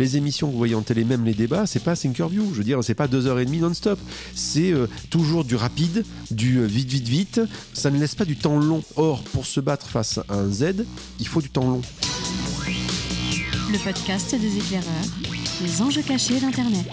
Les émissions que vous voyez en télé, même les débats, c'est pas Thinkerview. Je veux dire, c'est pas deux heures et demie non-stop. C'est euh, toujours du rapide, du euh, vite, vite, vite. Ça ne laisse pas du temps long. Or, pour se battre face à un Z, il faut du temps long. Le podcast des éclaireurs, les enjeux cachés d'Internet.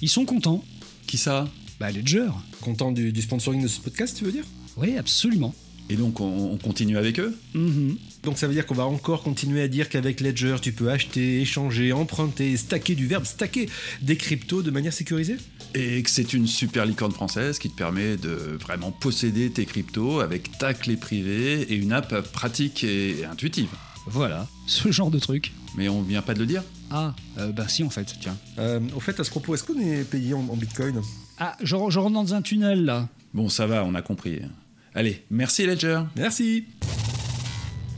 Ils sont contents. Qui ça? Bah, Ledger. Content du, du sponsoring de ce podcast, tu veux dire? Oui, absolument. Et donc on, on continue avec eux Mhm. Donc ça veut dire qu'on va encore continuer à dire qu'avec Ledger, tu peux acheter, échanger, emprunter, stacker du verbe stacker des cryptos de manière sécurisée? Et que c'est une super licorne française qui te permet de vraiment posséder tes cryptos avec ta clé privée et une app pratique et intuitive. Voilà, ce genre de truc. Mais on vient pas de le dire? Ah, euh, bah si en fait, tiens. Euh, Au fait, à ce propos, est-ce qu'on est payé en, en bitcoin? Ah, je, je rentre dans un tunnel là. Bon, ça va, on a compris. Allez, merci Ledger. Merci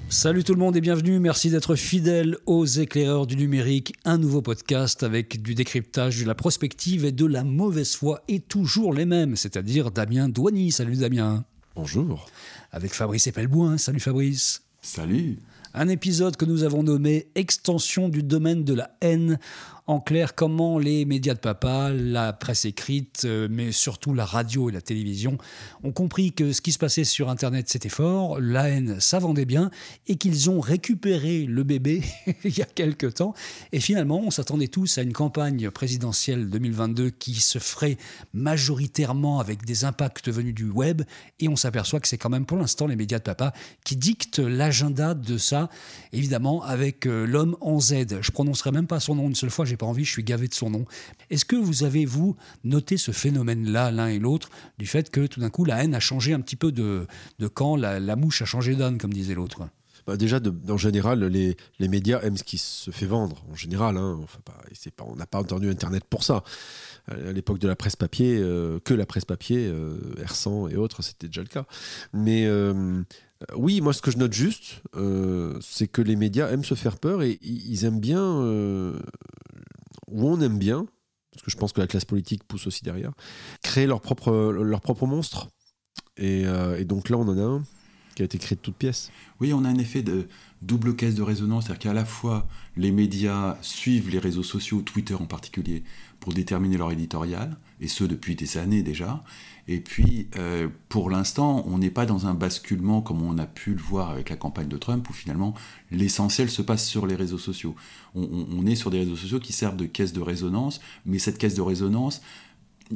Salut tout le monde et bienvenue, merci d'être fidèle aux éclaireurs du numérique, un nouveau podcast avec du décryptage, de la prospective et de la mauvaise foi et toujours les mêmes, c'est-à-dire Damien Douany, salut Damien, Bonjour. avec Fabrice Epelboin, salut Fabrice. Salut. Un épisode que nous avons nommé Extension du domaine de la haine. En clair, comment les médias de papa, la presse écrite, euh, mais surtout la radio et la télévision, ont compris que ce qui se passait sur Internet, c'était fort, la haine, ça vendait bien, et qu'ils ont récupéré le bébé il y a quelque temps. Et finalement, on s'attendait tous à une campagne présidentielle 2022 qui se ferait majoritairement avec des impacts venus du web, et on s'aperçoit que c'est quand même pour l'instant les médias de papa qui dictent l'agenda de ça, évidemment avec euh, l'homme en Z. Je prononcerai même pas son nom une seule fois, envie, je suis gavé de son nom. Est-ce que vous avez, vous, noté ce phénomène-là, l'un et l'autre, du fait que tout d'un coup la haine a changé un petit peu de, de camp, la, mouche a changé d'âne, comme disait l'autre? Bah, déjà, en général, les, les médias aiment ce qui se fait vendre. En général, hein. On n'a pas entendu Internet pour ça. À l'époque de la presse papier, euh, que la presse papier, euh, R100 et autres, c'était déjà le cas. Mais euh, oui, moi, ce que je note juste, c'est que les médias aiment se faire peur et ils aiment bien, ou on aime bien, parce que je pense que la classe politique pousse aussi derrière, créer leur propre, leur propre monstre. Et, euh, et donc là, on en a un qui a été créé de toutes pièces. Oui, on a un effet de double caisse de résonance, c'est-à-dire qu'à la fois les médias suivent les réseaux sociaux, Twitter en particulier, pour déterminer leur éditorial, et ce depuis des années déjà. Et puis, euh, pour l'instant, on n'est pas dans un basculement comme on a pu le voir avec la campagne de Trump, où finalement l'essentiel se passe sur les réseaux sociaux. On, est sur des réseaux sociaux qui servent de caisse de résonance, mais cette caisse de résonance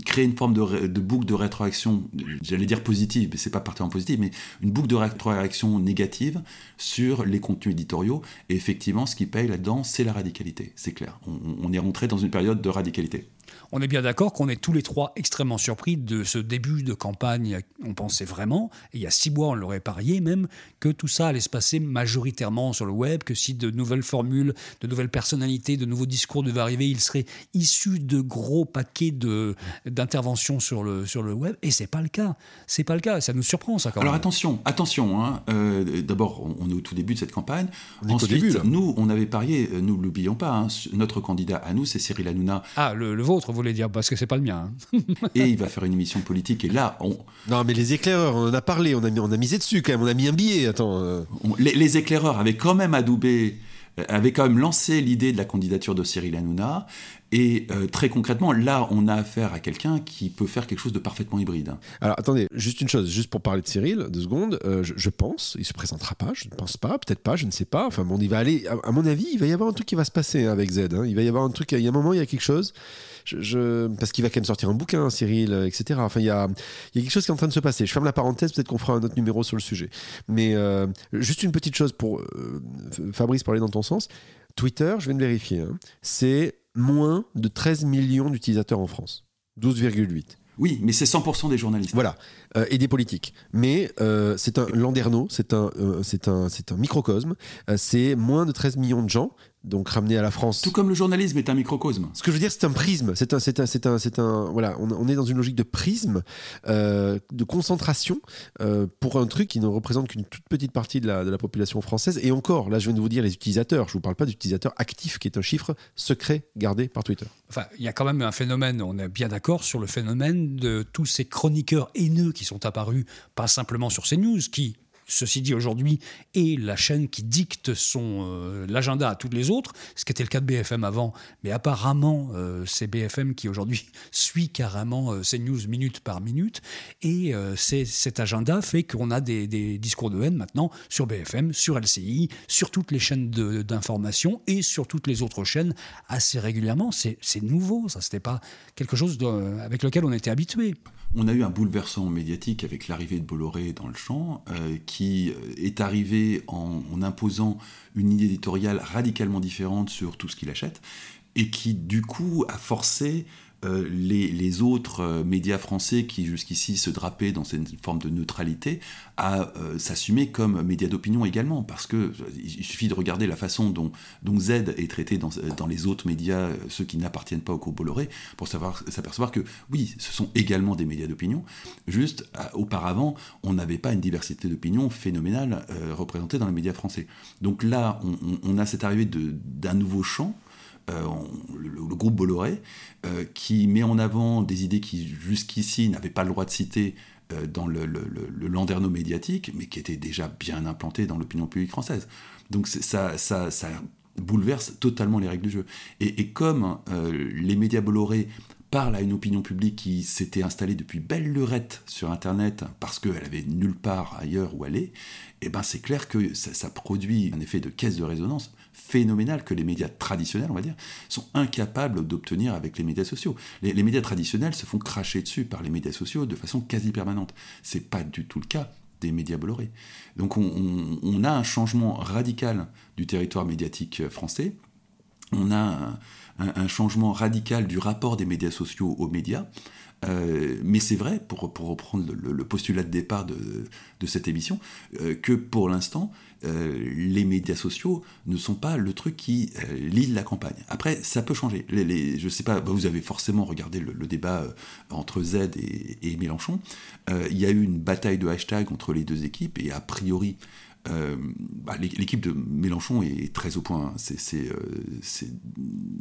crée une forme de, boucle de rétroaction, j'allais dire positive, mais c'est pas particulièrement positive, mais une boucle de rétroaction négative sur les contenus éditoriaux. Et effectivement, ce qui paye là-dedans, c'est la radicalité, c'est clair. On est rentré dans une période de radicalité. On est bien d'accord qu'on est tous les trois extrêmement surpris de ce début de campagne. On pensait vraiment, et il y a six mois on l'aurait parié même, que tout ça allait se passer majoritairement sur le web, que si de nouvelles formules, de nouvelles personnalités, de nouveaux discours devaient arriver, ils seraient issus de gros paquets de- d'interventions sur le, sur le web. Et c'est pas le cas. C'est pas le cas. Ça nous surprend ça quand Alors même. attention, attention. hein. Euh, D'abord, on, est au tout début de cette campagne. On est qu'au Ensuite, début, nous, on avait parié, euh, nous l'oublions pas, hein, notre candidat à nous, c'est Cyril Hanouna, Ah, le, le vôtre, vous voulez dire, parce que c'est pas le mien. hein. et il va faire une émission politique. Et là, on, Non, mais les éclaireurs, on en a parlé, on a, mis, on a misé dessus quand même, on a mis un billet. Attends. euh. On- les, les éclaireurs avaient quand même adoubé, euh, avaient quand même lancé l'idée de la candidature de Cyril Hanouna. Et euh, très concrètement, là, on a affaire à quelqu'un qui peut faire quelque chose de parfaitement hybride. Alors attendez, juste une chose, juste pour parler de Cyril, deux secondes, euh, je, pense, il se présentera pas, je ne pense pas, peut-être pas, je ne sais pas. Enfin bon, il va aller, à, mon avis, il va y avoir un truc qui va se passer hein, avec Z. hein. Il va y avoir un truc, il y a un moment, il y a quelque chose. Je, parce qu'il va quand même sortir un bouquin, Cyril, euh, etc. Enfin, il y a, quelque chose qui est en train de se passer. Je ferme la parenthèse, peut-être qu'on fera un autre numéro sur le sujet. Mais juste une petite chose pour euh, Fabrice parler dans ton sens. Twitter, je viens de vérifier, hein, c'est moins de 13 millions d'utilisateurs en France. 12,8. Oui, mais c'est 100% des journalistes. Voilà, euh, et des politiques. Mais euh, c'est un landerneau, c'est un, euh, c'est un, c'est un microcosme. C'est moins de 13 millions de gens, donc ramenés à la France. Tout comme le journalisme est un microcosme. Ce que je veux dire, c'est un prisme. C'est un, c'est un, c'est un, c'est un. Voilà, on, on est dans une logique de prisme, euh, de concentration euh, pour un truc qui ne représente qu'une toute petite partie de la, de la population française. Et encore, là, je viens de vous dire les utilisateurs. Je vous parle pas d'utilisateurs actifs, qui est un chiffre secret gardé par Twitter. Enfin, il y a quand même un phénomène, on est bien d'accord sur le phénomène de tous ces chroniqueurs haineux qui sont apparus, pas simplement sur CNews, qui ceci dit, aujourd'hui, est la chaîne qui dicte son euh, l'agenda à toutes les autres, ce qui était le cas de BFM avant. Mais apparemment, euh, c'est BFM qui aujourd'hui suit carrément euh, ces news minute par minute. Et cet agenda fait qu'on a des, des, discours de haine maintenant sur BFM, sur LCI, sur toutes les chaînes d'information et sur toutes les autres chaînes assez régulièrement. C'est nouveau, ça. C'était pas quelque chose avec lequel on était habitué. On a eu un bouleversement médiatique avec l'arrivée de Bolloré dans le champ, euh, qui euh, est arrivé en, imposant une idée éditoriale radicalement différente sur tout ce qu'il achète, et qui du coup a forcé euh, les, autres euh, médias français qui jusqu'ici se drapaient dans cette forme de neutralité à euh, s'assumer comme médias d'opinion également, parce que il suffit de regarder la façon dont, Z est traité dans, les autres médias, ceux qui n'appartiennent pas au groupe Bolloré, pour s'apercevoir que oui, ce sont également des médias d'opinion. Juste auparavant, on n'avait pas une diversité d'opinion phénoménale représentée dans les médias français. Donc là, on, on a cette arrivée d'un nouveau champ euh, le, groupe Bolloré, euh, qui met en avant des idées qui jusqu'ici n'avaient pas le droit de citer euh, dans le, landerneau médiatique, mais qui étaient déjà bien implantées dans l'opinion publique française. Donc ça, ça, bouleverse totalement les règles du jeu. Et, comme les médias Bolloré parlent à une opinion publique qui s'était installée depuis belle lurette sur Internet parce qu'elle avait nulle part ailleurs où aller, et eh ben c'est clair que ça, produit un effet de caisse de résonance phénoménal que les médias traditionnels, on va dire, sont incapables d'obtenir avec les médias sociaux. Les, médias traditionnels se font cracher dessus par les médias sociaux de façon quasi permanente. C'est pas du tout le cas des médias Bolloré. Donc on, a un changement radical du territoire médiatique français. On a un changement radical du rapport des médias sociaux aux médias. Euh, mais c'est vrai, pour, reprendre le, postulat de départ de, cette émission, euh, que pour l'instant, euh, les médias sociaux ne sont pas le truc qui lie la campagne. Après, ça peut changer. Les, je sais pas, vous avez forcément regardé le, débat entre Z et, et Mélenchon. il y a eu une bataille de hashtag entre les deux équipes, et a priori, euh, bah, l'équipe de Mélenchon est très au point. C'est, euh,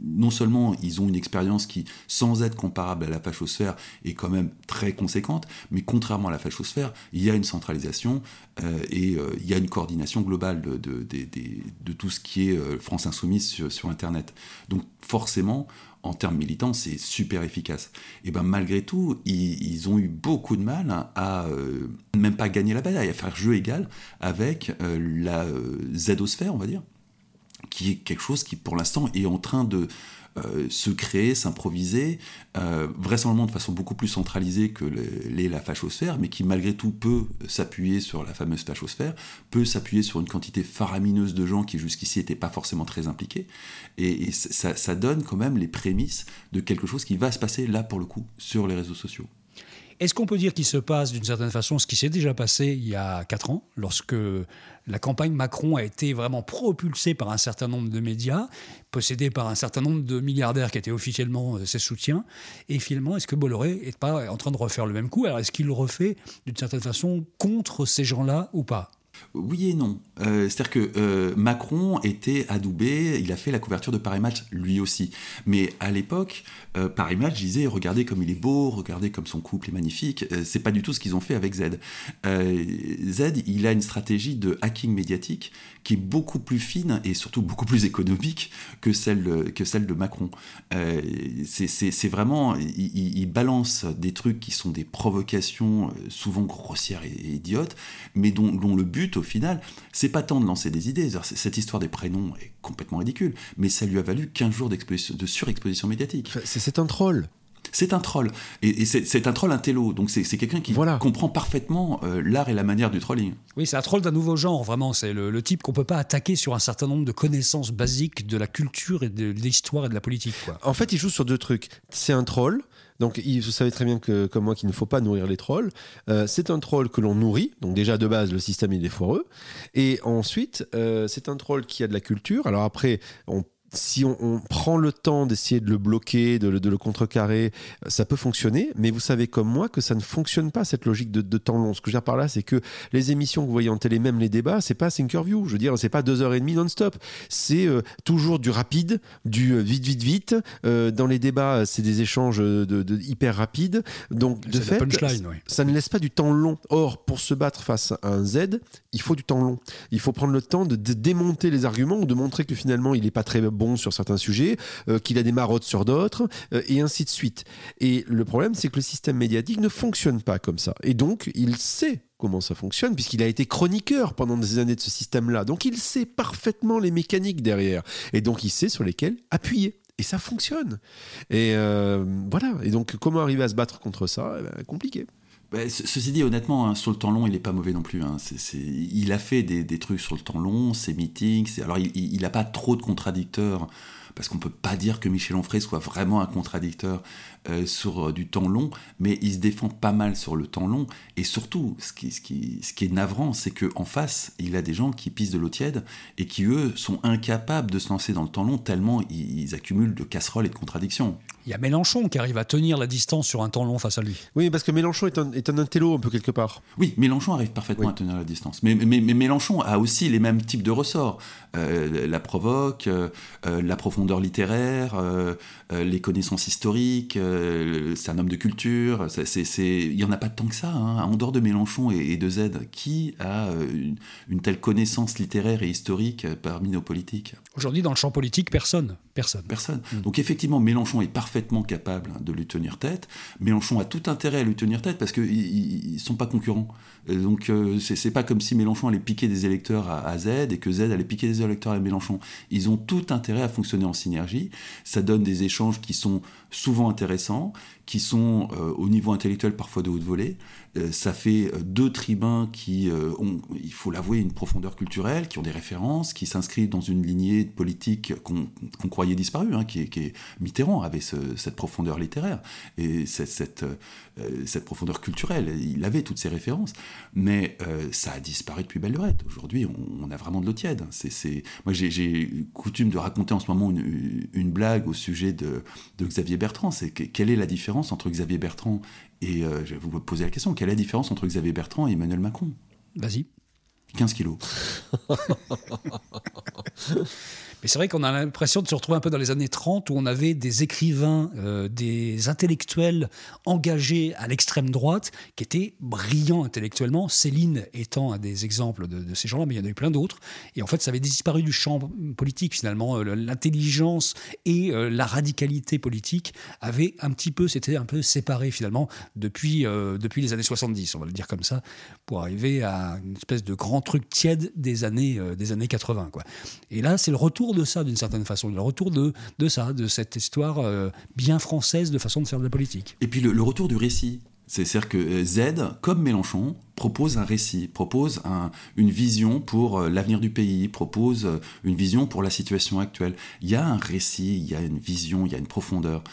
non seulement ils ont une expérience qui, sans être comparable à la fachosphère, est quand même très conséquente, mais contrairement à la fachosphère, il y a une centralisation euh, et il y a une coordination globale de, tout ce qui est France Insoumise sur Internet. Donc forcément, en termes militants, c'est super efficace. Et ben malgré tout, ils, ont eu beaucoup de mal à euh, même pas gagner la bataille, à faire jeu égal avec euh, la euh, Z-osphère, on va dire, qui est quelque chose qui pour l'instant est en train de euh, se créer, s'improviser, euh, vraisemblablement de façon beaucoup plus centralisée que l'est la fachosphère, mais qui malgré tout peut s'appuyer sur la fameuse fachosphère, peut s'appuyer sur une quantité faramineuse de gens qui jusqu'ici n'étaient pas forcément très impliqués, et, ça, ça donne quand même les prémices de quelque chose qui va se passer là pour le coup sur les réseaux sociaux. Est-ce qu'on peut dire qu'il se passe d'une certaine façon ce qui s'est déjà passé il y a quatre ans, lorsque la campagne Macron a été vraiment propulsée par un certain nombre de médias, possédée par un certain nombre de milliardaires qui étaient officiellement euh, ses soutiens, et finalement, est-ce que Bolloré n'est pas en train de refaire le même coup? Alors, est-ce qu'il le refait d'une certaine façon contre ces gens-là ou pas? Oui et non. Euh, c'est-à-dire que euh, Macron était adoubé, il a fait la couverture de Paris Match lui aussi. Mais à l'époque, euh, Paris Match disait regardez comme il est beau, regardez comme son couple est magnifique. c'est pas du tout ce qu'ils ont fait avec Z. Z, il a une stratégie de hacking médiatique qui est beaucoup plus fine et surtout beaucoup plus économique que celle, que celle de Macron. c'est vraiment, il, balance des trucs qui sont des provocations souvent grossières et, idiotes, mais dont, dont le but au final, c'est pas tant de lancer des idées. Cette histoire des prénoms est complètement ridicule, mais ça lui a valu 15 jours de surexposition médiatique. C'est un troll. C'est un troll. Et, c'est un troll intello. Donc c'est quelqu'un qui comprend parfaitement euh, l'art et la manière du trolling. Oui, c'est un troll d'un nouveau genre, vraiment. C'est le, type qu'on peut pas attaquer sur un certain nombre de connaissances basiques de la culture et de l'histoire et de la politique. En fait, il joue sur deux trucs. C'est un troll donc, vous savez très bien que, comme moi qu'il ne faut pas nourrir les trolls. Euh, c'est un troll que l'on nourrit. Donc, déjà, de base, le système, il est foireux. Et ensuite, euh, c'est un troll qui a de la culture. Alors après, on si on, on prend le temps d'essayer de le bloquer, de, le- de le contrecarrer, ça peut fonctionner. Mais vous savez comme moi que ça ne fonctionne pas cette logique de, de temps long. Ce que je veux dire par là, c'est que les émissions que vous voyez en télé, même les débats, c'est pas Thinkerview. Je veux dire, c'est pas deux heures et demie non-stop. C'est euh, toujours du rapide, du euh, vite, vite, vite. Euh, dans les débats, c'est des échanges de, de hyper rapides. Donc, de fait, ça ne laisse pas du temps long. Or, pour se battre face à un Z, il faut du temps long. Il faut prendre le temps de, de démonter les arguments ou de montrer que finalement, il n'est pas très bon sur certains sujets, euh, qu'il a des marottes sur d'autres, euh, et ainsi de suite. Et le problème, c'est que le système médiatique ne fonctionne pas comme ça. Et donc, il sait comment ça fonctionne, puisqu'il a été chroniqueur pendant des années de ce système-là. Donc, il sait parfaitement les mécaniques derrière. Et donc, il sait sur lesquelles appuyer. Et ça fonctionne. Et euh, voilà. Et donc, comment arriver à se battre contre ça? Eh ben, Compliqué. Bah, ce- ceci dit, honnêtement, hein, sur le temps long, il n'est pas mauvais non plus. hein. Il a fait des, trucs sur le temps long, ses meetings. Alors, il n'a pas trop de contradicteurs, parce qu'on ne peut pas dire que Michel Onfray soit vraiment un contradicteur euh, sur euh, du temps long, mais il se défend pas mal sur le temps long. Et surtout, ce qui, ce qui, ce qui est navrant, c'est qu'en face, il a des gens qui pissent de l'eau tiède et qui, eux, sont incapables de se lancer dans le temps long, tellement ils, ils accumulent de casseroles et de contradictions. Il y a Mélenchon qui arrive à tenir la distance sur un temps long face à lui. Oui, parce que Mélenchon est un, est un intello un peu quelque part. Oui, Mélenchon arrive parfaitement Oui. à tenir la distance. Mais, mais, mais Mélenchon a aussi les mêmes types de ressorts. Euh, la provoque, euh, la profondeur littéraire, euh, euh, les connaissances historiques, euh, c'est un homme de culture. Il n'y en a pas tant que ça. hein. En dehors de Mélenchon et, et de Z, qui a une, une telle connaissance littéraire et historique parmi nos politiques? Aujourd'hui, dans le champ politique, personne. Personne. Personne. Mm. Donc effectivement, Mélenchon est parfaitement capable de lui tenir tête. Mélenchon a tout intérêt à lui tenir tête parce qu'ils ne sont pas concurrents. Donc c'est pas comme si Mélenchon allait piquer des électeurs à, à Z et que Z allait piquer des électeurs à Mélenchon. Ils ont tout intérêt à fonctionner en synergie. Ça donne des échanges qui sont souvent intéressants, qui sont euh, au niveau intellectuel parfois de haute volée. Euh, ça fait euh, deux tribuns qui euh, ont, il faut l'avouer, une profondeur culturelle, qui ont des références, qui s'inscrivent dans une lignée politique qu'on croyait disparue, hein, qui, est, Mitterrand avait ce- cette profondeur littéraire et cette, profondeur culturelle. Il avait toutes ces références, mais ça a disparu depuis belle. Aujourd'hui, on, a vraiment de l'eau tiède. Moi, j'ai- coutume de raconter en ce moment une, blague au sujet de, de Xavier Bertrand. C'est que- quelle est la différence entre Xavier Bertrand et, euh, je vais vous poser la question, quelle est la différence entre Xavier Bertrand et Emmanuel Macron? Vas-y. 15 kilos. Mais c'est vrai qu'on a l'impression de se retrouver un peu dans les années 30 où on avait des écrivains, euh, des intellectuels engagés à l'extrême droite qui étaient brillants intellectuellement. Céline étant un des exemples de, ces gens-là, mais il y en a eu plein d'autres. Et en fait, ça avait disparu du champ politique finalement. Euh, L'intelligence et euh, la radicalité politique avaient un petit peu, c'était un peu séparé finalement depuis, depuis les années 70, on va le dire comme ça, pour arriver à une espèce de grand truc tiède des années, des années 80. Quoi. Et là, c'est le retour de ça d'une certaine façon, le retour de, de ça, de cette histoire euh, bien française de façon de faire de la politique. Et puis le, retour du récit. C'est- C'est-à-dire que euh, Z, comme Mélenchon, propose un récit, propose un- une vision pour euh, l'avenir du pays, propose une vision pour la situation actuelle. Il y a un récit, il y a une vision, il y a une profondeur.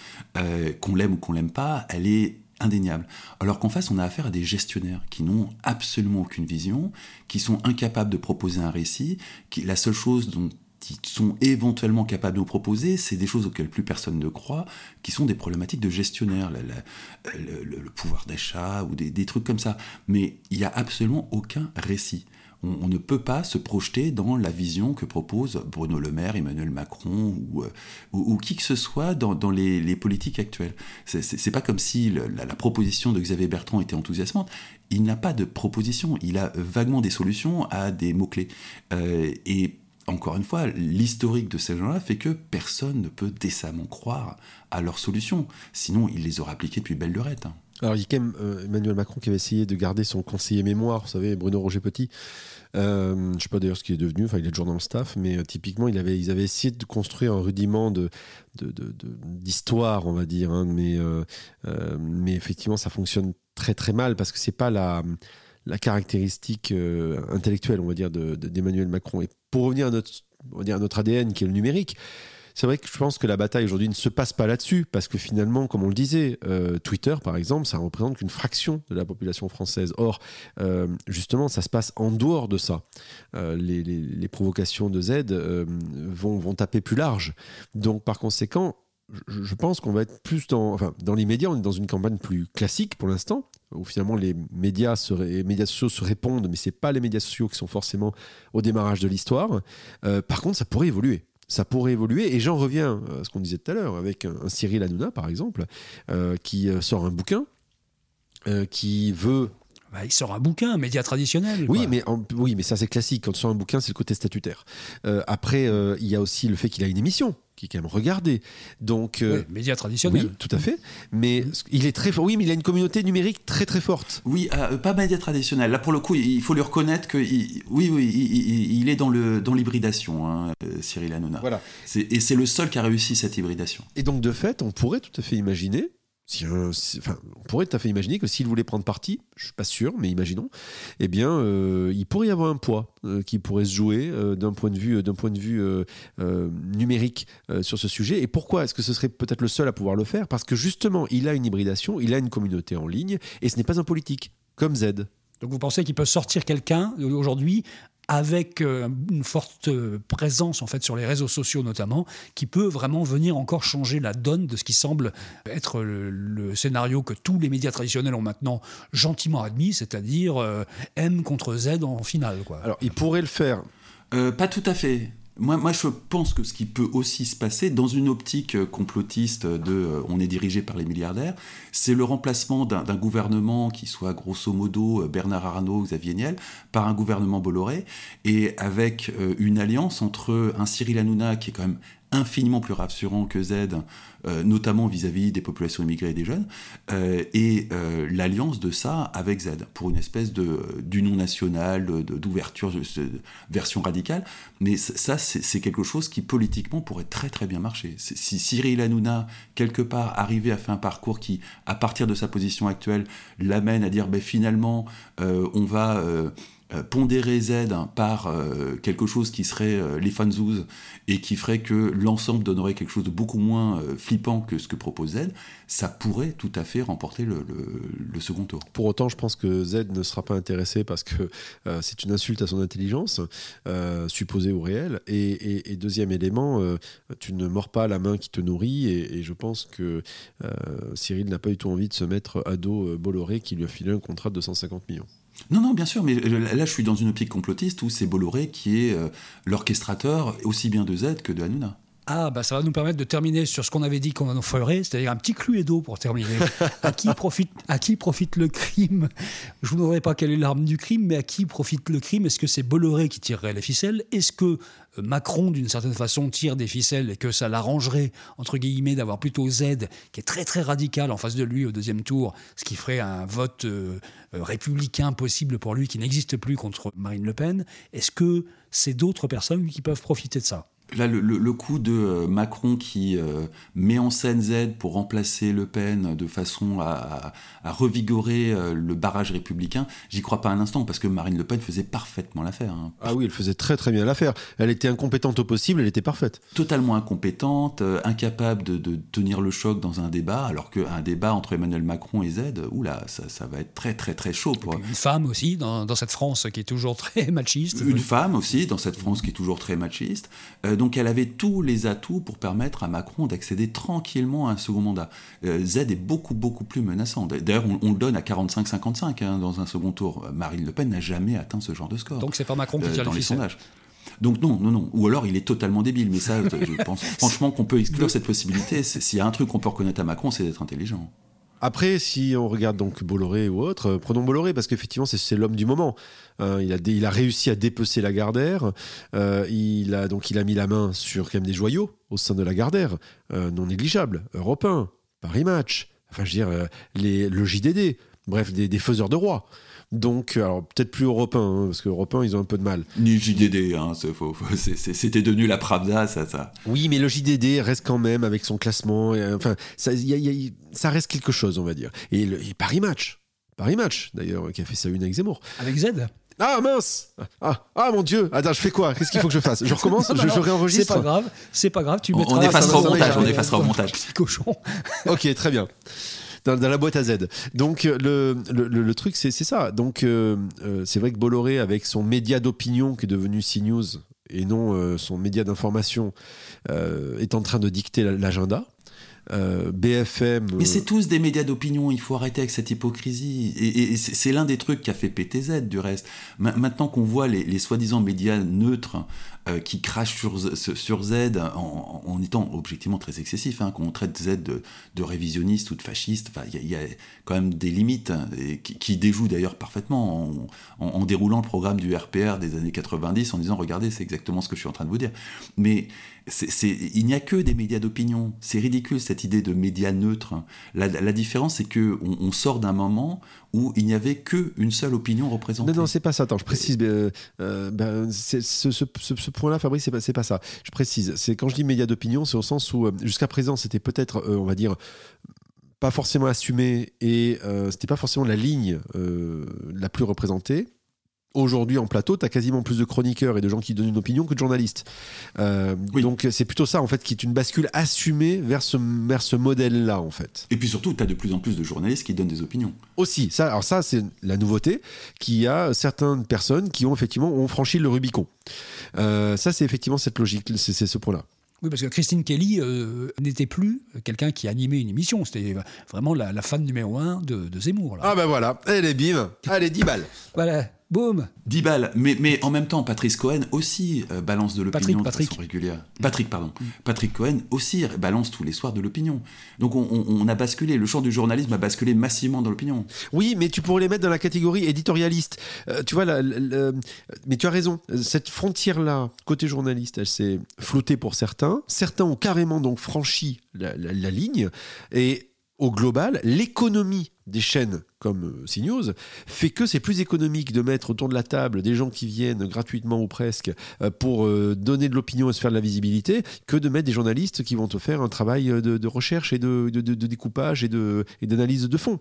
Qu'on l'aime ou qu'on l'aime pas, elle est indéniable. Alors qu'en face, on a affaire à des gestionnaires qui n'ont absolument aucune vision, qui sont incapables de proposer un récit, qui, la seule chose dont ils sont éventuellement capables de nous proposer, c'est des choses auxquelles plus personne ne croit, qui sont des problématiques de gestionnaire, le, pouvoir d'achat ou des, trucs comme ça. Mais il n'y a absolument aucun récit. On, ne peut pas se projeter dans la vision que propose Bruno Le Maire, Emmanuel Macron ou, euh, qui que ce soit dans, les, politiques actuelles. C'est- pas comme si la proposition de Xavier Bertrand était enthousiasmante. Il n'a pas de proposition. Il a vaguement des solutions à des mots-clés. Euh, et encore une fois, l'historique de ces gens-là fait que personne ne peut décemment croire à leurs solutions. Sinon, il les aurait appliquées depuis belle lurette. hein. Alors, il y a quand même euh, Emmanuel Macron qui avait essayé de garder son conseiller mémoire, vous savez, Bruno Roger Petit. Euh, je ne sais pas d'ailleurs ce qu'il est devenu, enfin, il est toujours dans le staff, mais euh, typiquement, il avait, ils avaient essayé de construire un rudiment de, de- d'histoire, on va dire, hein, mais, mais effectivement, ça fonctionne très très mal parce que c'est pas la, la caractéristique euh, intellectuelle, on va dire, de- de- d'Emmanuel Macron. Et pour revenir à notre, on va dire, à notre ADN qui est le numérique, c'est vrai que je pense que la bataille aujourd'hui ne se passe pas là-dessus, parce que finalement, comme on le disait, euh, Twitter, par exemple, ça représente qu'une fraction de la population française. Or, euh, justement, ça se passe en dehors de ça. Les, les- provocations de Z vont, vont taper plus large. Donc, par conséquent, je, pense qu'on va être plus dans, enfin, dans les médias, on est dans une campagne plus classique pour l'instant, où finalement les médias, médias sociaux se répondent, mais c'est pas les médias sociaux qui sont forcément au démarrage de l'histoire. Euh, par contre, ça pourrait évoluer. Ça pourrait évoluer, et j'en reviens à ce qu'on disait tout à l'heure, avec un, Cyril Hanouna, par exemple, euh, qui euh, sort un bouquin, qui veut Bah, il sort un bouquin, média traditionnel. oui, quoi. mais, en- oui, mais ça c'est classique. Quand tu sors un bouquin, c'est le côté statutaire. Euh, après, euh, il y a aussi le fait qu'il a une émission qui est quand même regardée. Donc, euh, Ouais, média traditionnel. oui, tout à fait. Mais il est très fort. Oui, mais il a une communauté numérique très très forte. Oui, euh, pas média traditionnel. Là, pour le coup, il faut lui reconnaître que, il- oui, oui, il, est dans le dans l'hybridation, hein, Cyril Hanouna. Voilà. Et c'est le seul qui a réussi cette hybridation. Et donc, de fait, on pourrait tout à fait imaginer. Enfin, on pourrait tout à fait imaginer que s'il voulait prendre parti, je suis pas sûr, mais imaginons, eh bien, euh, il pourrait y avoir un poids euh, qui pourrait se jouer euh, d'un point de vue, d'un point de vue euh, euh, numérique euh, sur ce sujet. Et pourquoi est-ce que ce serait peut-être le seul à pouvoir le faire? Parce que justement, il a une hybridation, il a une communauté en ligne, et ce n'est pas un politique comme Z. Donc vous pensez qu'il peut sortir quelqu'un euh, aujourd'hui avec euh, une forte euh, présence en fait sur les réseaux sociaux notamment, qui peut vraiment venir encore changer la donne de ce qui semble être le, le scénario que tous les médias traditionnels ont maintenant gentiment admis, c'est-à-dire euh, M contre Z en finale. Quoi. Alors, il pourrait le faire. Euh, pas tout à fait. Moi, je pense que ce qui peut aussi se passer dans une optique euh, complotiste de euh, on est dirigé par les milliardaires, c'est le remplacement d'un gouvernement qui soit grosso modo euh, Bernard Arnault, Xavier Niel, par un gouvernement Bolloré, et avec une alliance entre un Cyril Hanouna qui est quand même infiniment plus rassurant que Z, euh, notamment vis-à-vis des populations immigrées et des jeunes, euh, et euh, l'alliance de ça avec Z, pour une espèce de d'union nationale, de- d'ouverture, de, de version radicale. Mais ça, c'est quelque chose qui politiquement pourrait très très bien marcher. Si Cyril Hanouna, quelque part, arrivait à faire un parcours qui, à partir de sa position actuelle, l'amène à dire, ben, finalement, euh, on va... euh, pondérer Z par euh, quelque chose qui serait euh, les fanzouz et qui ferait que l'ensemble donnerait quelque chose de beaucoup moins flippant que ce que propose Z, ça pourrait tout à fait remporter le, second tour. Pour autant, je pense que Z ne sera pas intéressé parce que c'est une insulte à son intelligence, supposée ou réelle. Et, deuxième élément, tu ne mords pas la main qui te nourrit. Et, je pense que Cyril n'a pas du tout envie de se mettre à dos Bolloré qui lui a filé un contrat de 250 millions. Non, non, bien sûr, mais euh, là, je suis dans une optique complotiste où c'est Bolloré qui est euh, l'orchestrateur aussi bien de Z que de Hanouna. Ah, bah ça va nous permettre de terminer sur ce qu'on avait dit qu'on en ferait, c'est-à-dire un petit cluedo pour terminer. à, qui profite, à qui profite le crime? Je vous demanderai pas quelle est l'arme du crime, mais à qui profite le crime? Est-ce que c'est Bolloré qui tirerait les ficelles? Est-ce que euh, Macron, d'une certaine façon, tire des ficelles et que ça l'arrangerait, entre guillemets, d'avoir plutôt Z, qui est très très radical en face de lui au deuxième tour, ce qui ferait un vote euh, euh, républicain possible pour lui qui n'existe plus contre Marine Le Pen? Est-ce que c'est d'autres personnes qui peuvent profiter de ça? Là, le, le- le coup de euh, Macron qui euh, met en scène Z pour remplacer Le Pen de façon à, à- à revigorer euh, le barrage républicain, j'y crois pas un instant parce que Marine Le Pen faisait parfaitement l'affaire. hein. Ah oui, elle faisait très très bien l'affaire. Elle était incompétente au possible, elle était parfaite. Totalement incompétente, euh, incapable de, de tenir le choc dans un débat, alors qu'un débat entre Emmanuel Macron et Z, oula, ça, ça va être très très très chaud pour Une femme aussi, dans, dans cette France qui est toujours très machiste. Une femme aussi, dans cette France qui est toujours très machiste. Euh, donc elle avait tous les atouts pour permettre à Macron d'accéder tranquillement à un second mandat. Euh, Z est beaucoup, beaucoup plus menaçant. D'ailleurs, on, on le donne à 45-55 hein, dans un second tour. Marine Le Pen n'a jamais atteint ce genre de score Donc c'est pas Macron qui euh, tire dans les sondages. Donc non, non, non. Ou alors il est totalement débile. Mais ça, je pense franchement qu'on peut exclure cette possibilité. S'il y a un truc qu'on peut reconnaître à Macron, c'est d'être intelligent. Après, si on regarde donc Bolloré ou autre, euh, prenons Bolloré parce qu'effectivement c'est- l'homme du moment. Hein, il, a réussi à dépecer la Gardère. Euh, il a donc mis la main sur quand des joyaux au sein de la Gardère, euh, non négligeables. Europe 1, Paris Match, enfin je dire euh, les, le JDD, bref des, des faiseurs de roi. Donc alors peut-être plus Europe 1 hein, parce que Europe 1 ils ont un peu de mal. Ni JDD, hein, c'est faux, faux. C'est- c'est- c'était devenu la Pravda, ça, ça. Oui, mais le JDD reste quand même avec son classement. et, enfin, ça, y a- y a- ça reste quelque chose, on va dire. Et, le- et Paris Match, Paris Match, d'ailleurs, qui a fait sa une avec Zemmour. Avec Z? Ah mince ah, ah, mon dieu Attends, je fais quoi? Qu'est-ce qu'il faut que je fasse? Je recommence? Je, je réenregistre C'est pas grave, c'est pas grave. Tu On- mettras on effacera au montage, on effacera au montage. Petit cochon. Ok, très bien. Dans, dans la boîte à Z. Donc euh, le, le, truc, c'est ça. Donc euh, euh, c'est vrai que Bolloré, avec son média d'opinion qui est devenu CNews et non euh, son média d'information, euh, est en train de dicter la- l'agenda. Euh, BFM. Mais c'est tous des médias d'opinion, il faut arrêter avec cette hypocrisie. Et, et- et c'est c'est l'un des trucs qui a fait PTZ, du reste. Ma- maintenant qu'on voit les, les soi-disant médias neutres euh, qui crachent sur, Z- en, étant objectivement très excessifs, hein, qu'on traite Z de, révisionniste ou de fasciste, il y, y a quand même des limites hein, et qui, qui déjouent d'ailleurs parfaitement en, en- en déroulant le programme du RPR des années 90 en disant regardez, c'est exactement ce que je suis en train de vous dire. Mais il n'y a que des médias d'opinion. C'est ridicule cette idée de médias neutres. La, différence, c'est que on, sort d'un moment où il n'y avait que une seule opinion représentée. Non, non, c'est pas ça. Attends, je précise. euh, euh, ben, ce, point-là, Fabrice, c'est pas, pas ça. Je précise. C'est quand je dis médias d'opinion, c'est au sens où euh, jusqu'à présent, c'était peut-être, on va dire, pas forcément assumé et c'était pas forcément la ligne la plus représentée. Aujourd'hui, en plateau, tu as quasiment plus de chroniqueurs et de gens qui donnent une opinion que de journalistes. Euh, Oui. Donc, c'est plutôt ça, en fait, qui est une bascule assumée vers ce, vers ce modèle-là, en fait. Et puis surtout, tu as de plus en plus de journalistes qui donnent des opinions. Aussi, ça, alors ça, c'est la nouveauté, qu'il y a certaines personnes qui ont effectivement ont franchi le Rubicon. Euh, ça, c'est effectivement cette logique, c'est c'est ce point-là. Oui, parce que Christine Kelly euh, n'était plus quelqu'un qui animait une émission. C'était vraiment la, la fan numéro un de, de Zemmour. Là. Ah ben voilà, allez, bim, allez, 10 balles. Voilà, boum 10 balles. Mais, mais en même temps, Patrice Cohen aussi euh, balance de Patrick, l'opinion de Patrick. façon régulière. Patrick, pardon. Patrick Cohen aussi balance tous les soirs de l'opinion. Donc on, on- on a basculé, le champ du journalisme a basculé massivement dans l'opinion. Oui, mais tu pourrais les mettre dans la catégorie éditorialiste. Euh, tu vois, la- la- la- mais tu as raison. Cette frontière-là, côté journaliste, elle s'est flottée pour certains. Certains ont carrément donc franchi la, la- la ligne. Et au global, l'économie des chaînes comme euh, CNews fait que c'est plus économique de mettre autour de la table des gens qui viennent gratuitement ou presque euh, pour euh, donner de l'opinion et se faire de la visibilité que de mettre des journalistes qui vont te faire un travail de, recherche et de, découpage et d'analyse de fond.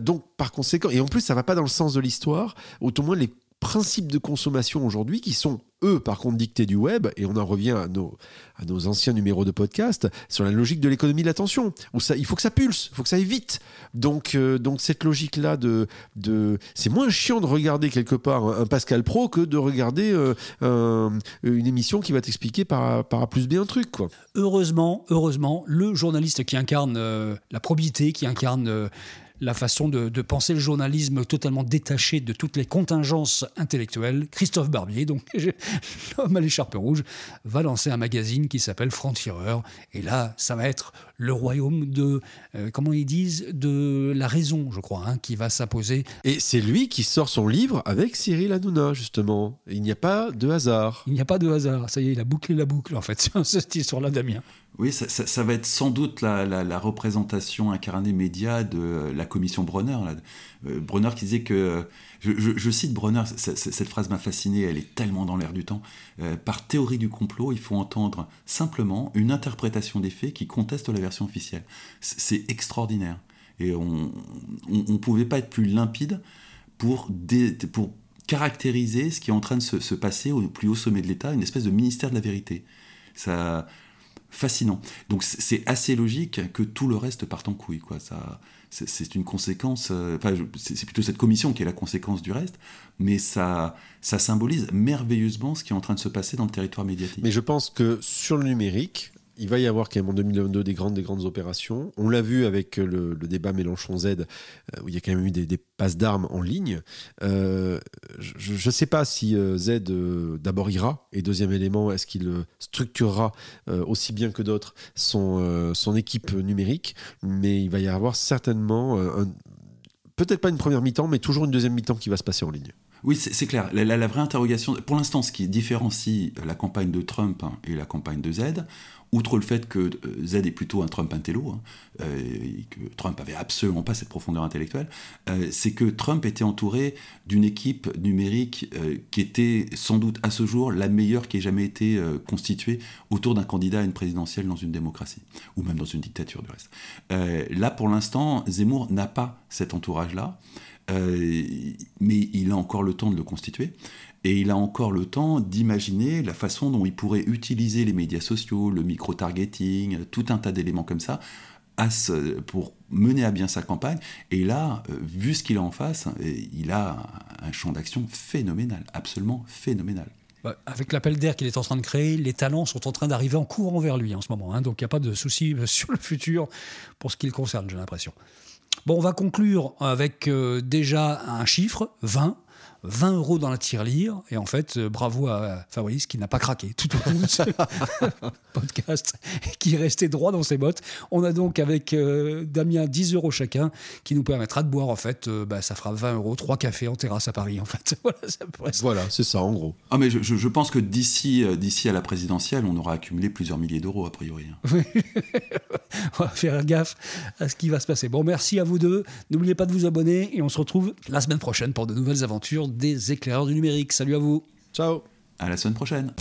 Donc, par conséquent, et en plus, ça va pas dans le sens de l'histoire, au moins les principes de consommation aujourd'hui qui sont, eux, par contre, dictés du web, et on en revient à nos, à nos anciens numéros de podcast, sur la logique de l'économie de l'attention, où ça, il faut que ça pulse, il faut que ça aille vite. Donc, euh, donc cette logique-là, de, de, c'est moins chiant de regarder quelque part un, Pascal Pro que de regarder euh, un- une émission qui va t'expliquer par, par A plus B un truc. Quoi. Heureusement, heureusement, le journaliste qui incarne euh, la probité, qui incarne la façon de, de penser le journalisme totalement détaché de toutes les contingences intellectuelles, Christophe Barbier, donc l'homme à l'écharpe rouge, va lancer un magazine qui s'appelle Franc-Tireur. Et là, ça va être le royaume de, euh, comment ils disent, de la raison, je crois, hein, qui va s'imposer. Et c'est lui qui sort son livre avec Cyril Hanouna, justement. Il n'y a pas de hasard. Il n'y a pas de hasard. Ça y est, il a bouclé la boucle, en fait, sur cette histoire-là, Damien. Oui, ça, va être sans doute la, représentation incarnée média de la commission Bronner. là. Euh, Bronner qui disait que, je, cite Bronner, cette phrase m'a fasciné, elle est tellement dans l'air du temps. Euh, par théorie du complot, il faut entendre simplement une interprétation des faits qui conteste la version officielle. C'est extraordinaire. Et on ne pouvait pas être plus limpide pour caractériser ce qui est en train de se, se passer au plus haut sommet de l'État, une espèce de ministère de la vérité. Ça, fascinant. Donc c'est assez logique que tout le reste parte en couille. Quoi. Ça, c'est- une conséquence. euh, Enfin, c'est plutôt cette commission qui est la conséquence du reste, mais ça, ça symbolise merveilleusement ce qui est en train de se passer dans le territoire médiatique. Mais je pense que sur le numérique, il va y avoir quand même en 2022 des grandes, des grandes opérations. On l'a vu avec le, le débat Mélenchon-Z, euh, où il y a quand même eu des, passes d'armes en ligne. Euh, je ne sais pas si euh, Z euh, d'abord ira, et deuxième élément, est-ce qu'il euh, structurera euh, aussi bien que d'autres son, euh, son équipe numérique, mais il va y avoir certainement, euh, peut-être pas une première mi-temps, mais toujours une deuxième mi-temps qui va se passer en ligne. Oui, c'est clair. La, vraie interrogation, pour l'instant, ce qui différencie la campagne de Trump hein, et la campagne de Z, outre le fait que euh, Z est plutôt un Trump intello, hein, euh, et que Trump avait absolument pas cette profondeur intellectuelle, euh, c'est que Trump était entouré d'une équipe numérique qui était sans doute à ce jour la meilleure qui ait jamais été constituée autour d'un candidat à une présidentielle dans une démocratie, ou même dans une dictature du reste. Là, pour l'instant, Zemmour n'a pas cet entourage-là. Euh, mais il a encore le temps de le constituer. Et il a encore le temps d'imaginer la façon dont il pourrait utiliser les médias sociaux, le micro-targeting, tout un tas d'éléments comme ça, pour mener à bien sa campagne. Et là, euh, vu ce qu'il a en face, il a un champ d'action phénoménal, absolument phénoménal. Bah, avec l'appel d'air qu'il est en train de créer, les talents sont en train d'arriver en courant vers lui en ce moment. Hein. donc il n'y a pas de souci sur le futur pour ce qui le concerne, j'ai l'impression. Bon, on va conclure avec euh, déjà un chiffre, 20. 20 euros dans la tirelire. Et en fait, euh, bravo à Fabrice qui n'a pas craqué tout au long de ce podcast, qui est resté droit dans ses bottes. On a donc avec euh, Damien 10 euros chacun qui nous permettra de boire, en fait, euh, bah, ça fera 20 euros, trois cafés en terrasse à Paris, en fait. voilà, c'est ça, en gros. Ah, mais je, je pense que d'ici, d'ici à la présidentielle, on aura accumulé plusieurs milliers d'euros, a priori. Hein. on va faire gaffe à ce qui va se passer. Bon, merci à vous deux. N'oubliez pas de vous abonner et on se retrouve la semaine prochaine pour de nouvelles aventures des éclaireurs du numérique. Salut à vous. Ciao. À la semaine prochaine.